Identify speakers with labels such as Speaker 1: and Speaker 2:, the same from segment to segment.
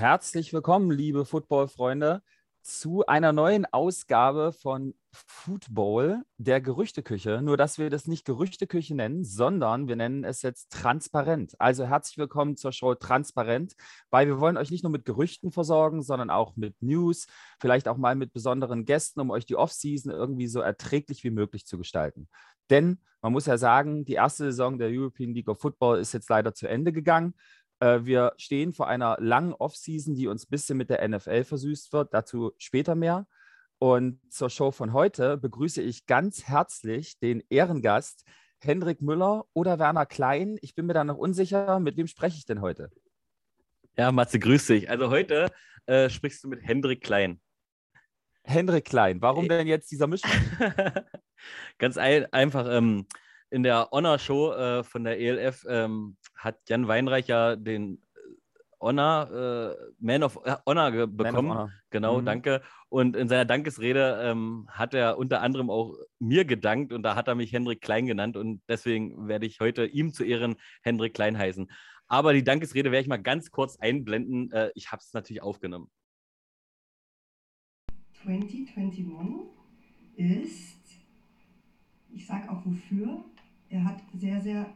Speaker 1: Herzlich willkommen, liebe Football-Freunde, zu einer neuen Ausgabe von Football, der Gerüchteküche. Nur, dass wir das nicht Gerüchteküche nennen, sondern wir nennen es jetzt transparent. Also herzlich willkommen zur Show Transparent, weil wir wollen euch nicht nur mit Gerüchten versorgen, sondern auch mit News, vielleicht auch mal mit besonderen Gästen, um euch die Offseason irgendwie so erträglich wie möglich zu gestalten. Denn man muss ja sagen, die erste Saison der European League of Football ist jetzt leider zu Ende gegangen. Äh, wir stehen vor einer langen Offseason, die uns ein bisschen mit der NFL versüßt wird. Dazu später mehr. Und zur Show von heute begrüße ich ganz herzlich den Ehrengast Hendrik Müller oder Werner Klein. Ich bin mir da noch unsicher, mit wem spreche ich denn heute?
Speaker 2: Ja, Matze, grüß dich. Also heute äh, sprichst du mit Hendrik Klein.
Speaker 1: Hendrik Klein, warum denn jetzt dieser Mischung?
Speaker 2: Ganz ein, einfach. Ähm, in der Honor-Show äh, von der ELF ähm, hat Jan Weinreich ja den äh, Honor, äh, Man of äh, Honor bekommen. Of Honor. Genau, mhm. danke. Und in seiner Dankesrede ähm, hat er unter anderem auch mir gedankt und da hat er mich Hendrik Klein genannt und deswegen werde ich heute ihm zu Ehren Hendrik Klein heißen. Aber die Dankesrede werde ich mal ganz kurz einblenden. Äh, ich habe es natürlich aufgenommen.
Speaker 3: 2021 ist, ich sage auch wofür, er hat sehr, sehr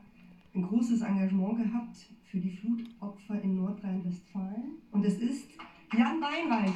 Speaker 3: ein großes Engagement gehabt für die Flutopfer in Nordrhein-Westfalen. Und es ist Jan Weinreich.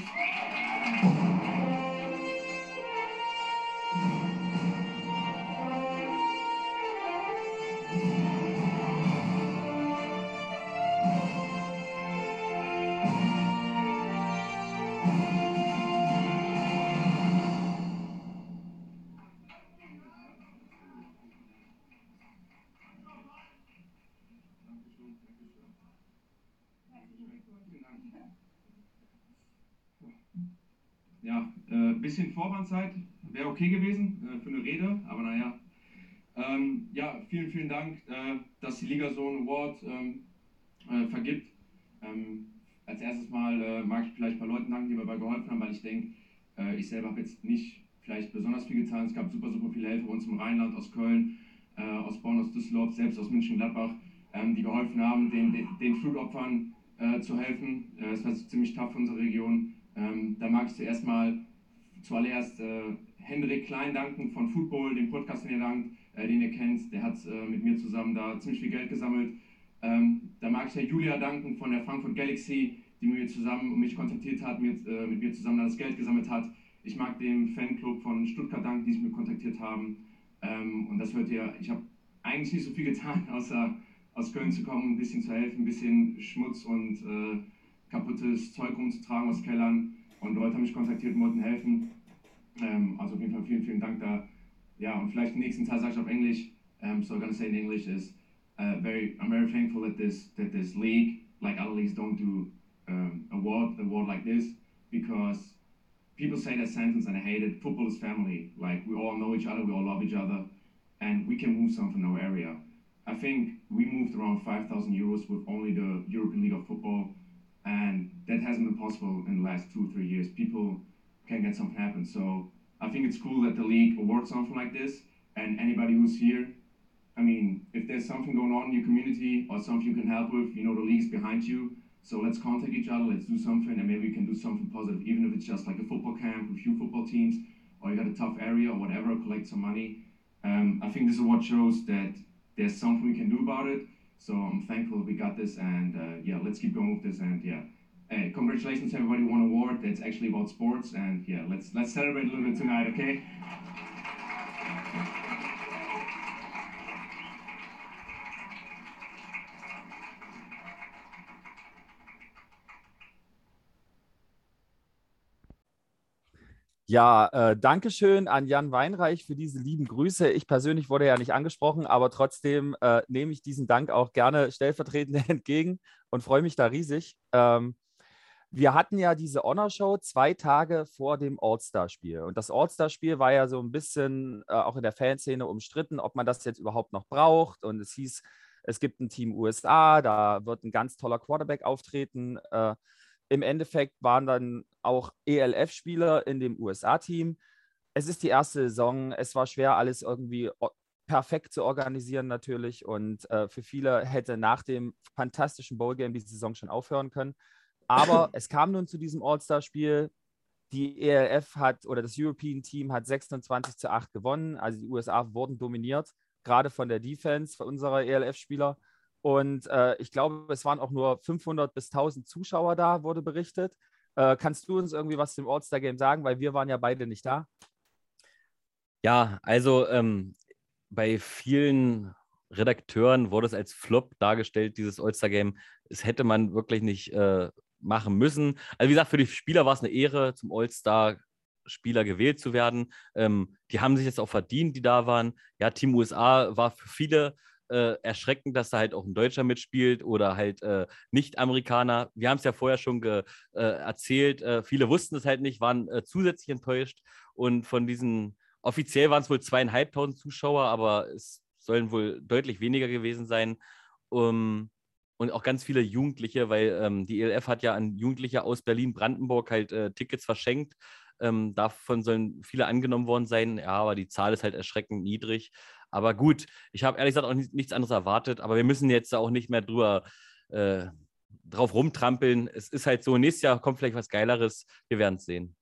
Speaker 4: Vorwarnzeit wäre okay gewesen äh, für eine Rede, aber naja. Ähm, ja, vielen, vielen Dank, äh, dass die Liga so einen Award ähm, äh, vergibt. Ähm, als erstes Mal äh, mag ich vielleicht ein paar Leuten danken, die mir dabei geholfen haben, weil ich denke, äh, ich selber habe jetzt nicht vielleicht besonders viel getan. Es gab super, super viele Helfer bei uns im Rheinland, aus Köln, äh, aus Bonn, aus Düsseldorf, selbst aus München-Gladbach, ähm, die geholfen haben, den, den, den Flutopfern zu helfen. das war ziemlich tough für unsere Region. Ähm, da mag ich zuerst mal zuallererst äh, Hendrik Klein danken von Football, dem Podcast, den ihr dankt, äh, den ihr kennt. Der hat äh, mit mir zusammen da ziemlich viel Geld gesammelt. Ähm, da mag ich der Julia danken von der Frankfurt Galaxy, die mir zusammen mich kontaktiert hat, mit, äh, mit mir zusammen das Geld gesammelt hat. Ich mag dem Fanclub von Stuttgart danken, die mich kontaktiert haben. Ähm, und das hört ihr, ich habe eigentlich nicht so viel getan, außer aus Köln zu kommen, ein bisschen zu helfen, ein bisschen Schmutz und äh, kaputtes Zeug umzutragen aus Kellern. Und Leute haben mich kontaktiert und wollten helfen. Ähm, also auf jeden Fall vielen, vielen Dank da. Ja, und vielleicht den nächsten Teil sage ich auf Englisch. Um, so I'm gonna say in English is uh, very, I'm very thankful that this that this league, like other leagues, don't do um, award award like this because people say that sentence and I hate it. Football is family. Like we all know each other, we all love each other, and we can move something in our area. I think we moved around 5,000 euros with only the European League of Football and that hasn't been possible in the last two or three years. People can get something happen. So I think it's cool that the league awards something like this, and anybody who's here, I mean, if there's something going on in your community or something you can help with, you know the league's behind you. So let's contact each other, let's do something, and maybe we can do something positive, even if it's just like a football camp with a few football teams, or you got a tough area or whatever, collect some money. Um, I think this is what shows that there's something we can do about it. So I'm thankful we got this, and uh, yeah, let's keep going with this, and yeah. Uh, congratulations everybody won award that's actually about sports and yeah let's let's celebrate a little bit tonight okay
Speaker 1: Ja, äh, danke schön an Jan Weinreich für diese lieben Grüße. Ich persönlich wurde ja nicht angesprochen, aber trotzdem äh, nehme ich diesen Dank auch gerne stellvertretend entgegen und freue mich da riesig. Ähm, wir hatten ja diese Honor-Show zwei Tage vor dem All-Star-Spiel. Und das All-Star-Spiel war ja so ein bisschen äh, auch in der Fanszene umstritten, ob man das jetzt überhaupt noch braucht. Und es hieß, es gibt ein Team USA, da wird ein ganz toller Quarterback auftreten. Äh, im Endeffekt waren dann auch ELF-Spieler in dem USA-Team. Es ist die erste Saison. Es war schwer, alles irgendwie perfekt zu organisieren natürlich. Und äh, für viele hätte nach dem fantastischen Bowl-Game die Saison schon aufhören können. Aber es kam nun zu diesem All-Star-Spiel. Die ELF hat oder das European Team hat 26 zu 8 gewonnen. Also die USA wurden dominiert, gerade von der Defense unserer ELF-Spieler. Und äh, ich glaube, es waren auch nur 500 bis 1000 Zuschauer da, wurde berichtet. Äh, kannst du uns irgendwie was zum All-Star-Game sagen? Weil wir waren ja beide nicht da.
Speaker 2: Ja, also ähm, bei vielen Redakteuren wurde es als Flop dargestellt, dieses All-Star-Game. Es hätte man wirklich nicht äh, machen müssen. Also wie gesagt, für die Spieler war es eine Ehre, zum All-Star-Spieler gewählt zu werden. Ähm, die haben sich jetzt auch verdient, die da waren. Ja, Team USA war für viele äh, erschreckend, dass da halt auch ein Deutscher mitspielt oder halt äh, Nicht-Amerikaner. Wir haben es ja vorher schon äh, erzählt. Äh, viele wussten es halt nicht, waren äh, zusätzlich enttäuscht. Und von diesen, offiziell waren es wohl zweieinhalbtausend Zuschauer, aber es sollen wohl deutlich weniger gewesen sein. Um, und auch ganz viele Jugendliche, weil ähm, die ELF hat ja an Jugendliche aus Berlin-Brandenburg halt äh, Tickets verschenkt. Ähm, davon sollen viele angenommen worden sein. Ja, aber die Zahl ist halt erschreckend niedrig. Aber gut, ich habe ehrlich gesagt auch nichts anderes erwartet. Aber wir müssen jetzt auch nicht mehr drüber äh, drauf rumtrampeln. Es ist halt so, nächstes Jahr kommt vielleicht was Geileres. Wir werden es sehen.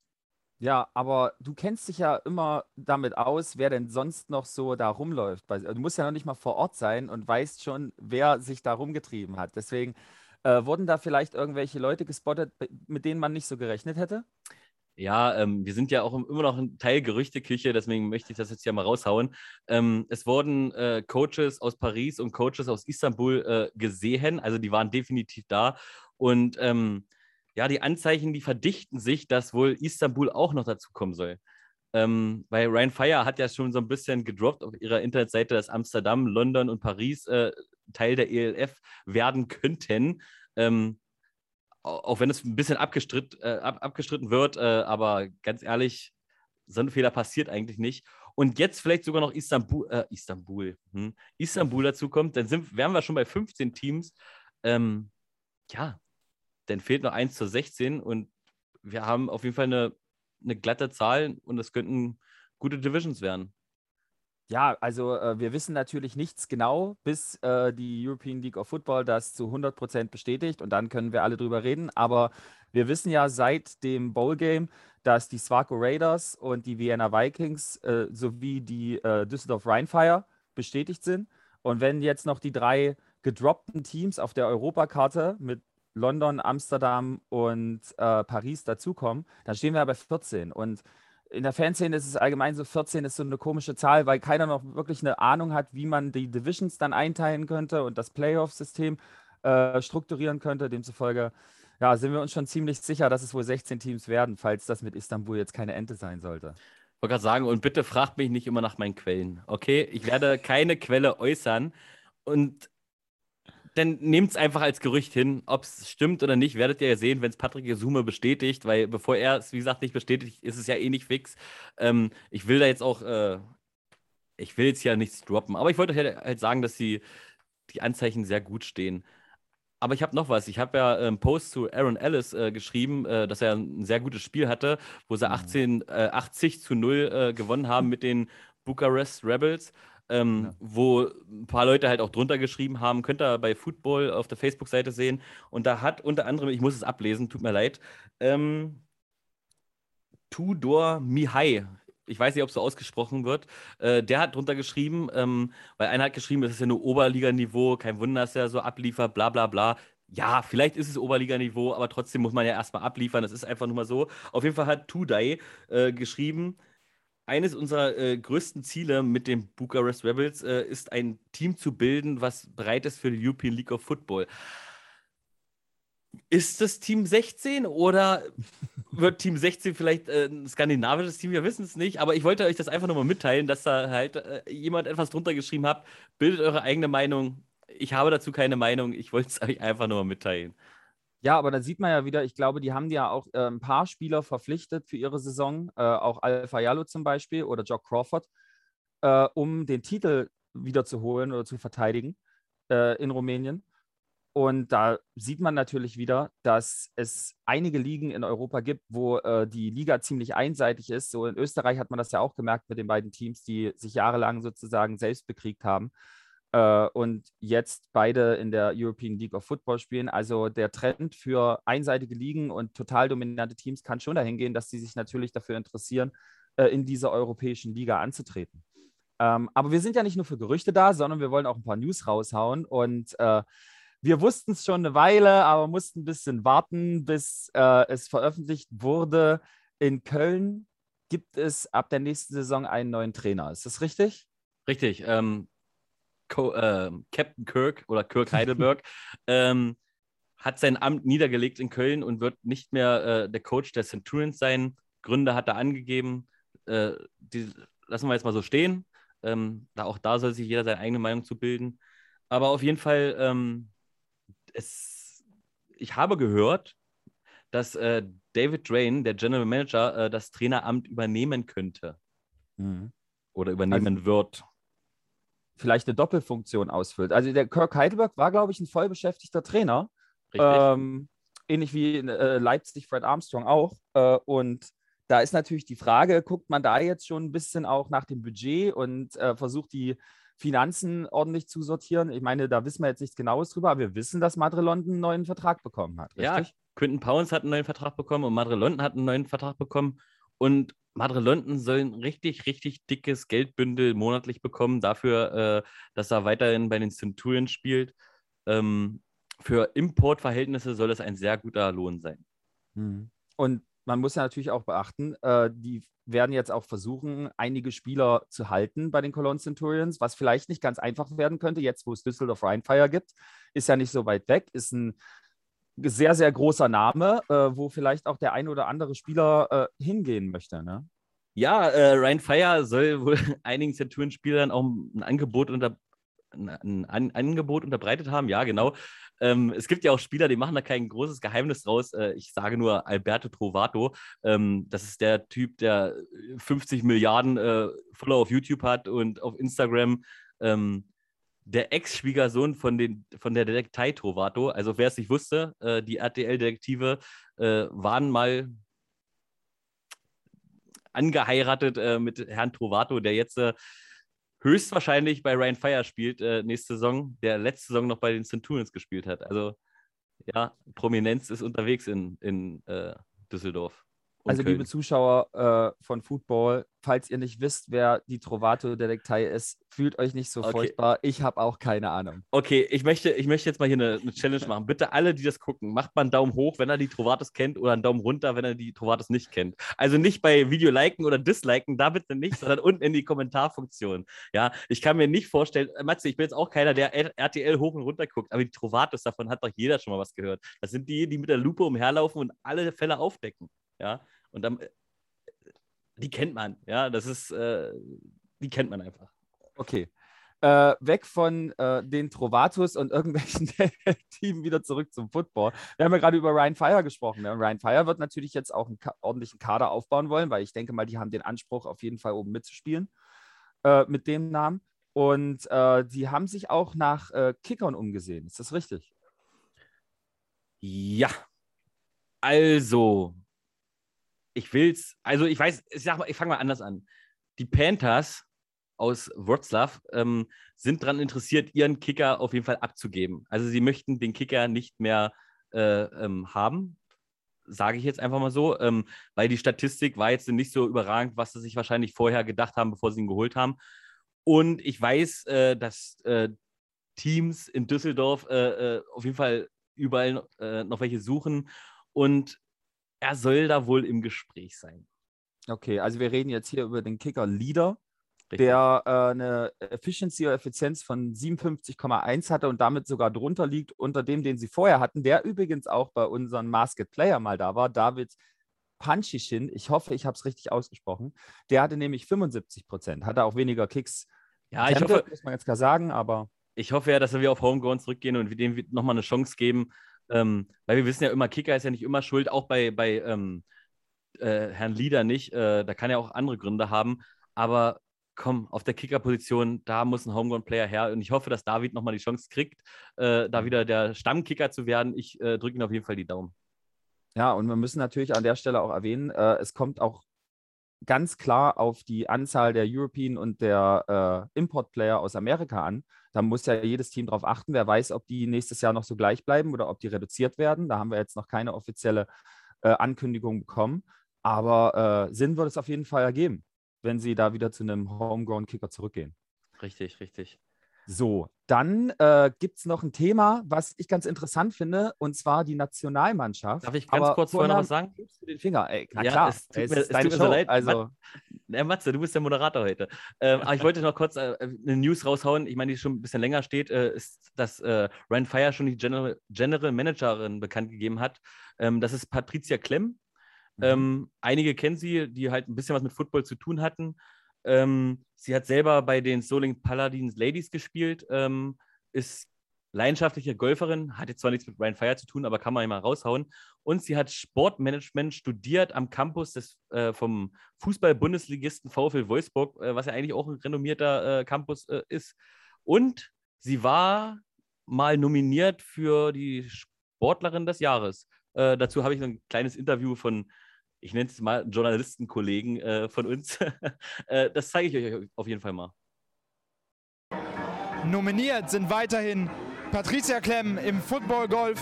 Speaker 1: Ja, aber du kennst dich ja immer damit aus, wer denn sonst noch so da rumläuft. Du musst ja noch nicht mal vor Ort sein und weißt schon, wer sich da rumgetrieben hat. Deswegen äh, wurden da vielleicht irgendwelche Leute gespottet, mit denen man nicht so gerechnet hätte?
Speaker 2: Ja, ähm, wir sind ja auch immer noch ein Teil Gerüchteküche, deswegen möchte ich das jetzt ja mal raushauen. Ähm, es wurden äh, Coaches aus Paris und Coaches aus Istanbul äh, gesehen, also die waren definitiv da. Und ähm, ja, die Anzeichen, die verdichten sich, dass wohl Istanbul auch noch dazu kommen soll. Ähm, weil Ryan Fire hat ja schon so ein bisschen gedroppt auf ihrer Internetseite, dass Amsterdam, London und Paris äh, Teil der ELF werden könnten. Ähm, auch wenn es ein bisschen abgestritt, äh, ab, abgestritten wird, äh, aber ganz ehrlich, so ein Fehler passiert eigentlich nicht. Und jetzt vielleicht sogar noch Istanbul, äh, Istanbul, hm, Istanbul dazu dann sind, wären wir schon bei 15 Teams. Ähm, ja, dann fehlt noch 1 zu 16 und wir haben auf jeden Fall eine, eine glatte Zahl und es könnten gute Divisions werden.
Speaker 1: Ja, also äh, wir wissen natürlich nichts genau, bis äh, die European League of Football das zu 100 Prozent bestätigt und dann können wir alle drüber reden. Aber wir wissen ja seit dem Bowl Game, dass die Swaco Raiders und die Vienna Vikings äh, sowie die äh, Düsseldorf Rheinfire bestätigt sind. Und wenn jetzt noch die drei gedroppten Teams auf der Europakarte mit London, Amsterdam und äh, Paris dazukommen, dann stehen wir bei 14. Und in der Fanszene ist es allgemein so, 14 ist so eine komische Zahl, weil keiner noch wirklich eine Ahnung hat, wie man die Divisions dann einteilen könnte und das Playoff-System äh, strukturieren könnte. Demzufolge ja, sind wir uns schon ziemlich sicher, dass es wohl 16 Teams werden, falls das mit Istanbul jetzt keine Ente sein sollte.
Speaker 2: Ich wollte gerade sagen, und bitte fragt mich nicht immer nach meinen Quellen, okay? Ich werde keine Quelle äußern und dann nehmt es einfach als Gerücht hin. Ob es stimmt oder nicht, werdet ihr ja sehen, wenn es Patrick Isume bestätigt, weil bevor er es, wie gesagt, nicht bestätigt, ist es ja eh nicht fix. Ähm, ich will da jetzt auch, äh, ich will jetzt ja nichts droppen, aber ich wollte halt, halt sagen, dass die, die Anzeichen sehr gut stehen. Aber ich habe noch was. Ich habe ja einen ähm, Post zu Aaron Ellis äh, geschrieben, äh, dass er ein sehr gutes Spiel hatte, wo sie 18, äh, 80 zu 0 äh, gewonnen haben mit den Bucharest Rebels ähm, ja. wo ein paar Leute halt auch drunter geschrieben haben, könnt ihr bei Football auf der Facebook-Seite sehen. Und da hat unter anderem, ich muss es ablesen, tut mir leid, ähm, Tudor Mihai, ich weiß nicht, ob es so ausgesprochen wird, äh, der hat drunter geschrieben, ähm, weil einer hat geschrieben, das ist ja nur Oberliganiveau, kein Wunder, dass er so abliefert, bla bla bla. Ja, vielleicht ist es Oberliganiveau, aber trotzdem muss man ja erstmal abliefern, das ist einfach nur mal so. Auf jeden Fall hat Tudai äh, geschrieben, eines unserer äh, größten Ziele mit den Bucharest Rebels äh, ist, ein Team zu bilden, was bereit ist für die European League of Football. Ist das Team 16 oder wird Team 16 vielleicht äh, ein skandinavisches Team? Wir wissen es nicht, aber ich wollte euch das einfach nur mal mitteilen, dass da halt äh, jemand etwas drunter geschrieben hat. Bildet eure eigene Meinung. Ich habe dazu keine Meinung. Ich wollte es euch einfach nur mal mitteilen.
Speaker 1: Ja, aber da sieht man ja wieder, ich glaube, die haben ja auch äh, ein paar Spieler verpflichtet für ihre Saison, äh, auch Alpha Yalo zum Beispiel oder Jock Crawford, äh, um den Titel wiederzuholen oder zu verteidigen äh, in Rumänien. Und da sieht man natürlich wieder, dass es einige Ligen in Europa gibt, wo äh, die Liga ziemlich einseitig ist. So in Österreich hat man das ja auch gemerkt mit den beiden Teams, die sich jahrelang sozusagen selbst bekriegt haben. Äh, und jetzt beide in der European League of Football spielen. Also der Trend für einseitige Ligen und total dominante Teams kann schon dahin gehen, dass sie sich natürlich dafür interessieren, äh, in dieser europäischen Liga anzutreten. Ähm, aber wir sind ja nicht nur für Gerüchte da, sondern wir wollen auch ein paar News raushauen. Und äh, wir wussten es schon eine Weile, aber mussten ein bisschen warten, bis äh, es veröffentlicht wurde. In Köln gibt es ab der nächsten Saison einen neuen Trainer. Ist das richtig?
Speaker 2: Richtig. Ähm, Co äh, Captain Kirk oder Kirk Heidelberg ähm, hat sein Amt niedergelegt in Köln und wird nicht mehr äh, der Coach der Centurions sein. Gründe hat er angegeben. Äh, die lassen wir jetzt mal so stehen. Ähm, da auch da soll sich jeder seine eigene Meinung zu bilden. Aber auf jeden Fall, ähm, es, ich habe gehört, dass äh, David Drain, der General Manager, äh, das Traineramt übernehmen könnte. Mhm. Oder übernehmen also, wird
Speaker 1: vielleicht eine Doppelfunktion ausfüllt. Also der Kirk Heidelberg war, glaube ich, ein vollbeschäftigter Trainer. Ähm, ähnlich wie in äh, Leipzig Fred Armstrong auch. Äh, und da ist natürlich die Frage, guckt man da jetzt schon ein bisschen auch nach dem Budget und äh, versucht die Finanzen ordentlich zu sortieren? Ich meine, da wissen wir jetzt nichts Genaues drüber, aber wir wissen, dass Madre London einen neuen Vertrag bekommen hat. Richtig?
Speaker 2: Ja, Quinton Pounds hat einen neuen Vertrag bekommen und Madre London hat einen neuen Vertrag bekommen. Und Madre London soll ein richtig, richtig dickes Geldbündel monatlich bekommen dafür, äh, dass er weiterhin bei den Centurions spielt. Ähm, für Importverhältnisse soll das ein sehr guter Lohn sein.
Speaker 1: Mhm. Und man muss ja natürlich auch beachten, äh, die werden jetzt auch versuchen, einige Spieler zu halten bei den Cologne Centurions, was vielleicht nicht ganz einfach werden könnte, jetzt wo es Düsseldorf Rheinfire gibt. Ist ja nicht so weit weg, ist ein sehr, sehr großer Name, äh, wo vielleicht auch der ein oder andere Spieler äh, hingehen möchte. Ne?
Speaker 2: Ja, äh, Ryan Fire soll wohl einigen Centurion-Spielern auch ein Angebot unter ein, ein, Angebot unterbreitet haben. Ja, genau. Ähm, es gibt ja auch Spieler, die machen da kein großes Geheimnis draus. Äh, ich sage nur Alberto Trovato. Ähm, das ist der Typ, der 50 Milliarden äh, Follower auf YouTube hat und auf Instagram. Ähm, der Ex-Schwiegersohn von, von der Detektei Trovato. Also wer es nicht wusste, äh, die RTL-Detektive äh, waren mal angeheiratet äh, mit Herrn Trovato, der jetzt äh, höchstwahrscheinlich bei Ryan Fire spielt äh, nächste Saison, der letzte Saison noch bei den Centurions gespielt hat. Also ja, Prominenz ist unterwegs in, in äh, Düsseldorf.
Speaker 1: Also, Köln. liebe Zuschauer äh, von Football, falls ihr nicht wisst, wer die Trovato-Detektei ist, fühlt euch nicht so okay. furchtbar. Ich habe auch keine Ahnung.
Speaker 2: Okay, ich möchte, ich möchte jetzt mal hier eine, eine, Challenge machen. Bitte alle, die das gucken, macht mal einen Daumen hoch, wenn er die Trovatos kennt oder einen Daumen runter, wenn er die Trovatos nicht kennt. Also nicht bei Video liken oder disliken, da bitte nicht, sondern unten in die Kommentarfunktion. Ja, ich kann mir nicht vorstellen, äh, Matze, ich bin jetzt auch keiner, der RTL hoch und runter guckt, aber die Trovatos, davon hat doch jeder schon mal was gehört. Das sind die, die mit der Lupe umherlaufen und alle Fälle aufdecken. Ja, und dann, äh, die kennt man, ja, das ist, äh, die kennt man einfach.
Speaker 1: Okay. Äh, weg von äh, den Trovatos und irgendwelchen Teams wieder zurück zum Football. Wir haben ja gerade über Ryan Fire gesprochen. Ne? Ryan Fire wird natürlich jetzt auch einen ordentlichen Kader aufbauen wollen, weil ich denke mal, die haben den Anspruch, auf jeden Fall oben mitzuspielen äh, mit dem Namen. Und äh, die haben sich auch nach äh, Kickern umgesehen. Ist das richtig?
Speaker 2: Ja. Also, ich will's, also ich weiß, ich sag mal, ich fange mal anders an. Die Panthers aus Wroclaw ähm, sind daran interessiert, ihren Kicker auf jeden Fall abzugeben. Also sie möchten den Kicker nicht mehr äh, ähm, haben, sage ich jetzt einfach mal so, ähm, weil die Statistik war jetzt nicht so überragend, was sie sich wahrscheinlich vorher gedacht haben, bevor sie ihn geholt haben. Und ich weiß, äh, dass äh, Teams in Düsseldorf äh, äh, auf jeden Fall überall äh, noch welche suchen. Und er soll da wohl im Gespräch sein.
Speaker 1: Okay, also wir reden jetzt hier über den Kicker Leader, Richtig. der äh, eine Efficiency oder Effizienz von 57,1 hatte und damit sogar drunter liegt unter dem, den sie vorher hatten, der übrigens auch bei unserem Masked Player mal da war, David Panchishin. Ich hoffe, ich habe es richtig ausgesprochen. Der hatte nämlich 75 Prozent, hatte auch weniger Kicks.
Speaker 2: Ja, ich hoffe,
Speaker 1: muss man jetzt gar sagen, aber.
Speaker 2: Ich hoffe ja, dass wir auf Homegrown zurückgehen und wir dem nochmal eine Chance geben, ähm, weil wir wissen ja immer, Kicker ist ja nicht immer schuld, auch bei, bei ähm, äh, Herrn Lieder nicht. Äh, da kann ja auch andere Gründe haben. Aber komm, auf der Kicker-Position, da muss ein Homegrown-Player her. Und ich hoffe, dass David nochmal die Chance kriegt, äh, da wieder der Stammkicker zu werden. Ich äh, drücke ihm auf jeden Fall die Daumen.
Speaker 1: Ja, und wir müssen natürlich an der Stelle auch erwähnen, äh, es kommt auch ganz klar auf die Anzahl der European und der äh, Import-Player aus Amerika an. Da muss ja jedes Team darauf achten. Wer weiß, ob die nächstes Jahr noch so gleich bleiben oder ob die reduziert werden. Da haben wir jetzt noch keine offizielle äh, Ankündigung bekommen. Aber äh, Sinn wird es auf jeden Fall ergeben, wenn sie da wieder zu einem Homegrown-Kicker zurückgehen.
Speaker 2: Richtig, richtig.
Speaker 1: So, dann äh, gibt es noch ein Thema, was ich ganz interessant finde, und zwar die Nationalmannschaft.
Speaker 2: Darf ich ganz Aber kurz vorher noch was sagen?
Speaker 1: Den Finger? Ey,
Speaker 2: na ja, klar, es tut, mir, es tut mir so leid. Also, Mat, Matze, du bist der Moderator heute. Ähm, aber ich wollte noch kurz äh, eine News raushauen. Ich meine, die schon ein bisschen länger steht, äh, ist, dass äh, Ryan Fire schon die General, General Managerin bekannt gegeben hat. Ähm, das ist Patricia Klemm. Mhm. Ähm, einige kennen sie, die halt ein bisschen was mit Football zu tun hatten. Ähm, sie hat selber bei den Soling Paladins Ladies gespielt, ähm, ist leidenschaftliche Golferin, hat jetzt zwar nichts mit Ryan Fire zu tun, aber kann man immer raushauen. Und sie hat Sportmanagement studiert am Campus des, äh, vom Fußball-Bundesligisten VfL Wolfsburg, äh, was ja eigentlich auch ein renommierter äh, Campus äh, ist. Und sie war mal nominiert für die Sportlerin des Jahres. Äh, dazu habe ich ein kleines Interview von ich nenne es mal Journalistenkollegen äh, von uns. äh, das zeige ich euch auf jeden Fall mal.
Speaker 5: Nominiert sind weiterhin Patricia Klemm im Football Golf.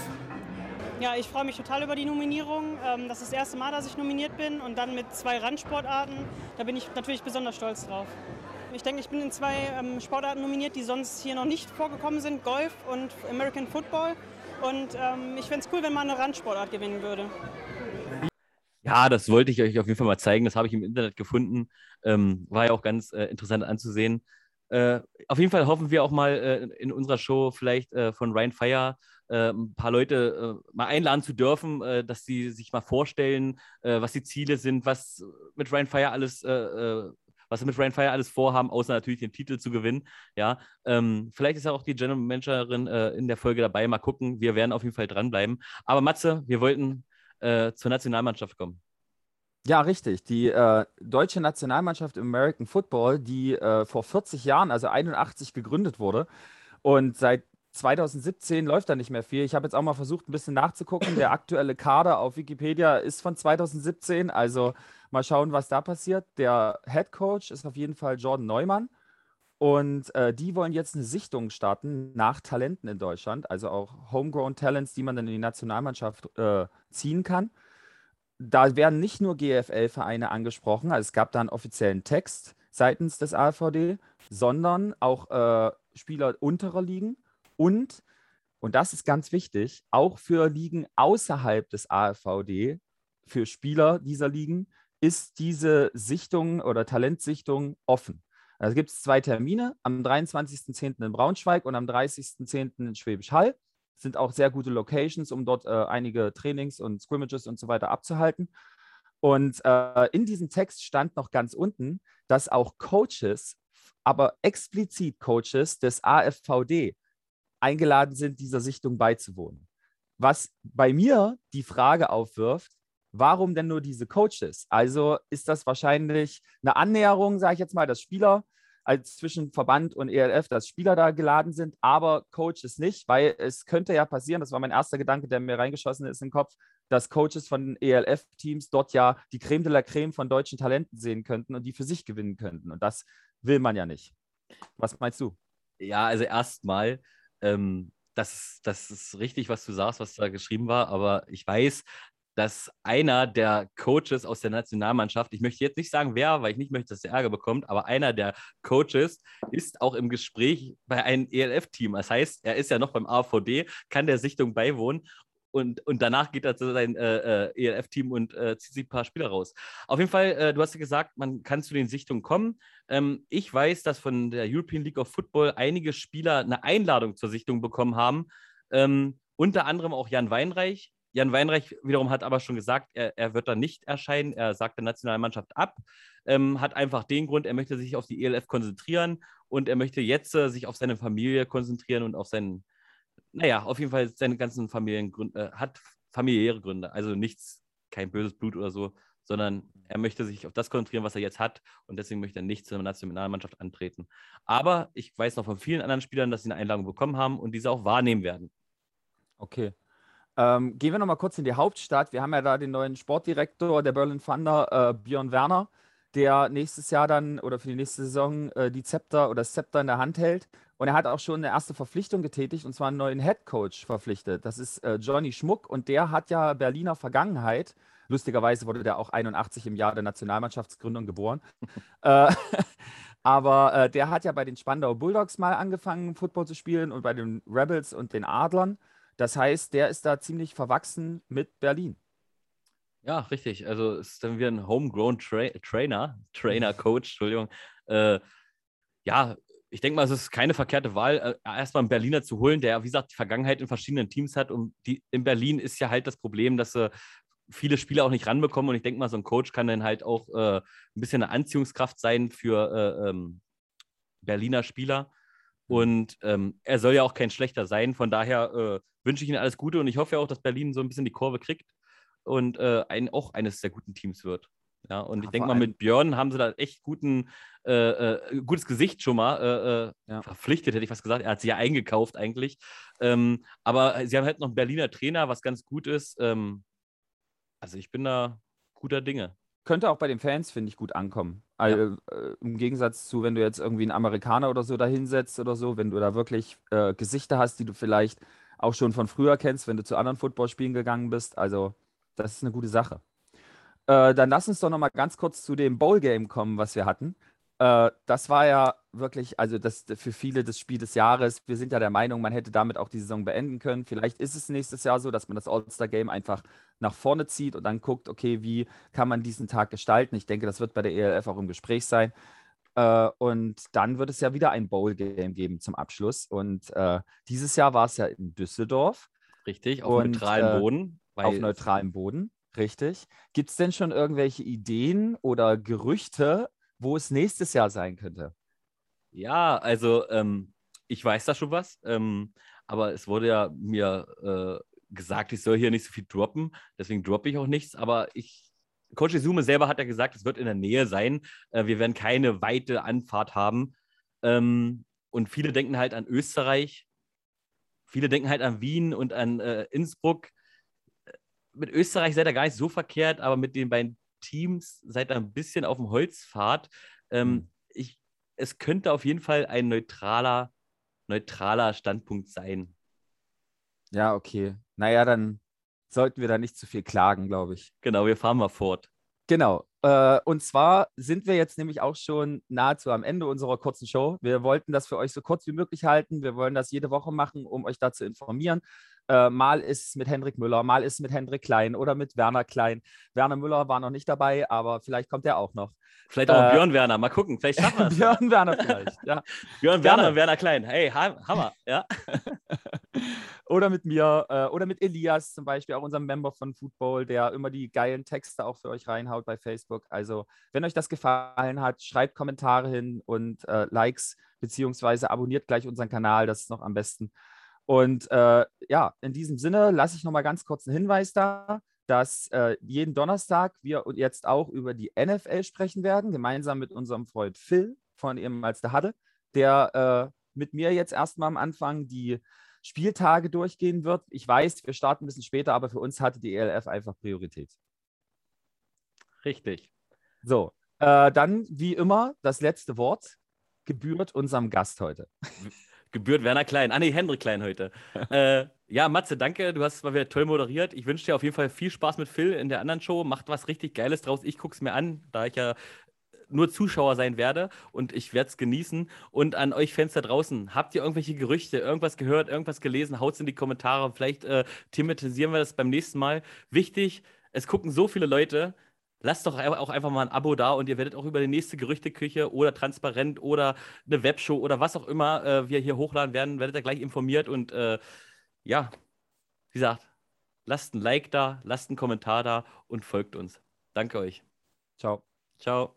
Speaker 6: Ja, ich freue mich total über die Nominierung. Ähm, das ist das erste Mal, dass ich nominiert bin und dann mit zwei Randsportarten. Da bin ich natürlich besonders stolz drauf. Ich denke, ich bin in zwei ähm, Sportarten nominiert, die sonst hier noch nicht vorgekommen sind: Golf und American Football. Und ähm, ich fände es cool, wenn man eine Randsportart gewinnen würde.
Speaker 2: Ja, das wollte ich euch auf jeden Fall mal zeigen. Das habe ich im Internet gefunden. War ja auch ganz äh, interessant anzusehen. Äh, auf jeden Fall hoffen wir auch mal äh, in unserer Show vielleicht äh, von Ryan Fire äh, ein paar Leute äh, mal einladen zu dürfen, dass sie sich mal vorstellen, was die Ziele sind, was mit Ryan Fire alles, was sie mit Ryan Fire alles vorhaben, außer natürlich den Titel zu gewinnen. Ja, ähm, vielleicht ist ja auch die General Managerin in der Folge dabei. Mal gucken. Wir werden auf jeden Fall dranbleiben. Aber Matze, wir wollten äh, zur Nationalmannschaft kommen.
Speaker 1: Ja, richtig. Die äh, deutsche Nationalmannschaft im American Football, die äh, vor 40 Jahren, also 81, gegründet wurde und seit 2017 läuft da nicht mehr viel. Ich habe jetzt auch mal versucht, ein bisschen nachzugucken. Der aktuelle Kader auf Wikipedia ist von 2017. Also mal schauen, was da passiert. Der Head Coach ist auf jeden Fall Jordan Neumann. Und äh, die wollen jetzt eine Sichtung starten nach Talenten in Deutschland, also auch Homegrown Talents, die man dann in die Nationalmannschaft äh, ziehen kann. Da werden nicht nur GFL-Vereine angesprochen, also es gab da einen offiziellen Text seitens des AVD, sondern auch äh, Spieler unterer Ligen und, und das ist ganz wichtig, auch für Ligen außerhalb des AVD, für Spieler dieser Ligen, ist diese Sichtung oder Talentsichtung offen. Also gibt es zwei Termine, am 23.10. in Braunschweig und am 30.10. in Schwäbisch Hall. Sind auch sehr gute Locations, um dort äh, einige Trainings und Scrimmages und so weiter abzuhalten. Und äh, in diesem Text stand noch ganz unten, dass auch Coaches, aber explizit Coaches des AFVD eingeladen sind, dieser Sichtung beizuwohnen. Was bei mir die Frage aufwirft, warum denn nur diese Coaches? Also ist das wahrscheinlich eine Annäherung, sage ich jetzt mal, dass Spieler als zwischen Verband und ELF, dass Spieler da geladen sind, aber Coaches nicht, weil es könnte ja passieren, das war mein erster Gedanke, der mir reingeschossen ist in den Kopf, dass Coaches von ELF-Teams dort ja die Creme de la Creme von deutschen Talenten sehen könnten und die für sich gewinnen könnten. Und das will man ja nicht. Was meinst du?
Speaker 2: Ja, also erstmal, ähm, das, das ist richtig, was du sagst, was da geschrieben war, aber ich weiß, dass einer der Coaches aus der Nationalmannschaft, ich möchte jetzt nicht sagen wer, weil ich nicht möchte, dass er Ärger bekommt, aber einer der Coaches ist auch im Gespräch bei einem ELF-Team. Das heißt, er ist ja noch beim AVD, kann der Sichtung beiwohnen und, und danach geht er zu seinem äh, äh ELF-Team und äh, zieht sich ein paar Spieler raus. Auf jeden Fall, äh, du hast ja gesagt, man kann zu den Sichtungen kommen. Ähm, ich weiß, dass von der European League of Football einige Spieler eine Einladung zur Sichtung bekommen haben. Ähm, unter anderem auch Jan Weinreich, Jan Weinreich wiederum hat aber schon gesagt, er, er wird da nicht erscheinen. Er sagt der Nationalmannschaft ab. Ähm, hat einfach den Grund, er möchte sich auf die ELF konzentrieren und er möchte jetzt äh, sich auf seine Familie konzentrieren und auf seinen, naja, auf jeden Fall seine ganzen Familiengründe, äh, hat familiäre Gründe. Also nichts, kein böses Blut oder so, sondern er möchte sich auf das konzentrieren, was er jetzt hat und deswegen möchte er nicht zur Nationalmannschaft antreten. Aber ich weiß noch von vielen anderen Spielern, dass sie eine Einladung bekommen haben und diese auch wahrnehmen werden.
Speaker 1: Okay. Ähm, gehen wir nochmal kurz in die Hauptstadt. Wir haben ja da den neuen Sportdirektor der Berlin Thunder, äh, Björn Werner. der nächstes Jahr dann oder für die nächste Saison äh, die Zepter oder das Zepter in der Hand hält. Und er hat auch schon eine erste Verpflichtung getätigt und zwar einen neuen Head Coach verpflichtet. Das ist äh, Johnny Schmuck und der hat ja Berliner Vergangenheit. Lustigerweise wurde der auch 81 im Jahr der Nationalmannschaftsgründung geboren. äh, aber äh, der hat ja bei den Spandau Bulldogs mal angefangen, Football zu spielen und bei den Rebels und den Adlern. Das heißt, der ist da ziemlich verwachsen mit Berlin.
Speaker 2: Ja, richtig. Also ist dann wieder ein Homegrown Tra Trainer, Trainer, Coach, Entschuldigung. Äh, ja, ich denke mal, es ist keine verkehrte Wahl, äh, erstmal einen Berliner zu holen, der, wie gesagt, die Vergangenheit in verschiedenen Teams hat. Und die, in Berlin ist ja halt das Problem, dass sie viele Spieler auch nicht ranbekommen. Und ich denke mal, so ein Coach kann dann halt auch äh, ein bisschen eine Anziehungskraft sein für äh, ähm, Berliner Spieler. Mhm. Und ähm, er soll ja auch kein schlechter sein. Von daher äh, wünsche ich Ihnen alles Gute und ich hoffe ja auch, dass Berlin so ein bisschen die Kurve kriegt und äh, ein, auch eines der guten Teams wird. Ja, und ja, ich denke mal, mit Björn haben sie da echt guten, äh, äh, gutes Gesicht schon mal äh, äh, ja. verpflichtet, hätte ich fast gesagt. Er hat sie ja eingekauft eigentlich. Ähm, aber sie haben halt noch einen Berliner Trainer, was ganz gut ist. Ähm, also ich bin da guter Dinge.
Speaker 1: Könnte auch bei den Fans, finde ich, gut ankommen. Also, äh, Im Gegensatz zu, wenn du jetzt irgendwie einen Amerikaner oder so da hinsetzt oder so, wenn du da wirklich äh, Gesichter hast, die du vielleicht auch schon von früher kennst, wenn du zu anderen Footballspielen gegangen bist. Also das ist eine gute Sache. Äh, dann lass uns doch noch mal ganz kurz zu dem Bowl-Game kommen, was wir hatten. Äh, das war ja wirklich, also das für viele das Spiel des Jahres. Wir sind ja der Meinung, man hätte damit auch die Saison beenden können. Vielleicht ist es nächstes Jahr so, dass man das All-Star-Game einfach nach vorne zieht und dann guckt, okay, wie kann man diesen Tag gestalten. Ich denke, das wird bei der ELF auch im Gespräch sein. Äh, und dann wird es ja wieder ein Bowl-Game geben zum Abschluss. Und äh, dieses Jahr war es ja in Düsseldorf.
Speaker 2: Richtig, auf und, neutralem äh, Boden.
Speaker 1: auf neutralem Boden. Richtig. Gibt es denn schon irgendwelche Ideen oder Gerüchte, wo es nächstes Jahr sein könnte?
Speaker 2: Ja, also ähm, ich weiß da schon was, ähm, aber es wurde ja mir äh, gesagt, ich soll hier nicht so viel droppen, deswegen droppe ich auch nichts, aber ich, Coach Izume selber hat ja gesagt, es wird in der Nähe sein, äh, wir werden keine weite Anfahrt haben ähm, und viele denken halt an Österreich, viele denken halt an Wien und an äh, Innsbruck, mit Österreich seid ihr gar nicht so verkehrt, aber mit den beiden Teams seid ihr ein bisschen auf dem Holzpfad. Ähm, ich, es könnte auf jeden Fall ein neutraler, neutraler Standpunkt sein.
Speaker 1: Ja, okay. Naja, dann sollten wir da nicht zu viel klagen, glaube ich.
Speaker 2: Genau, wir fahren mal fort.
Speaker 1: Genau. Äh, und zwar sind wir jetzt nämlich auch schon nahezu am Ende unserer kurzen Show. Wir wollten das für euch so kurz wie möglich halten. Wir wollen das jede Woche machen, um euch da zu informieren. Äh, mal ist es mit Hendrik Müller, mal ist es mit Hendrik Klein oder mit Werner Klein. Werner Müller war noch nicht dabei, aber vielleicht kommt er auch noch.
Speaker 2: Vielleicht auch äh, Björn Werner, mal gucken, vielleicht schaffen wir es.
Speaker 1: Björn Werner vielleicht, ja.
Speaker 2: Björn. Werner und Werner Klein, hey, Hammer, ja.
Speaker 1: oder mit mir äh, oder mit Elias zum Beispiel, auch unserem Member von Football, der immer die geilen Texte auch für euch reinhaut bei Facebook. Also, wenn euch das gefallen hat, schreibt Kommentare hin und äh, Likes, beziehungsweise abonniert gleich unseren Kanal, das ist noch am besten. Und äh, ja, in diesem Sinne lasse ich noch mal ganz kurz einen Hinweis da, dass äh, jeden Donnerstag wir jetzt auch über die NFL sprechen werden, gemeinsam mit unserem Freund Phil von ehemals der Hadde, der äh, mit mir jetzt erstmal am Anfang die Spieltage durchgehen wird. Ich weiß, wir starten ein bisschen später, aber für uns hatte die ELF einfach Priorität.
Speaker 2: Richtig.
Speaker 1: So, äh, dann wie immer das letzte Wort gebührt unserem Gast heute
Speaker 2: gebührt Werner Klein. Ah, nee, Hendrik Klein heute. äh, ja, Matze, danke. Du hast es mal wieder toll moderiert. Ich wünsche dir auf jeden Fall viel Spaß mit Phil in der anderen Show. Macht was richtig Geiles draus. Ich gucke es mir an, da ich ja nur Zuschauer sein werde und ich werde es genießen. Und an euch Fans da draußen, habt ihr irgendwelche Gerüchte, irgendwas gehört, irgendwas gelesen? Haut es in die Kommentare. Vielleicht äh, thematisieren wir das beim nächsten Mal. Wichtig, es gucken so viele Leute lasst doch auch einfach mal ein Abo da und ihr werdet auch über die nächste Gerüchteküche oder Transparent oder eine Webshow oder was auch immer äh, wir hier hochladen werden, werdet ihr gleich informiert und äh, ja, wie gesagt, lasst ein Like da, lasst einen Kommentar da und folgt uns. Danke euch.
Speaker 1: Ciao.
Speaker 2: Ciao.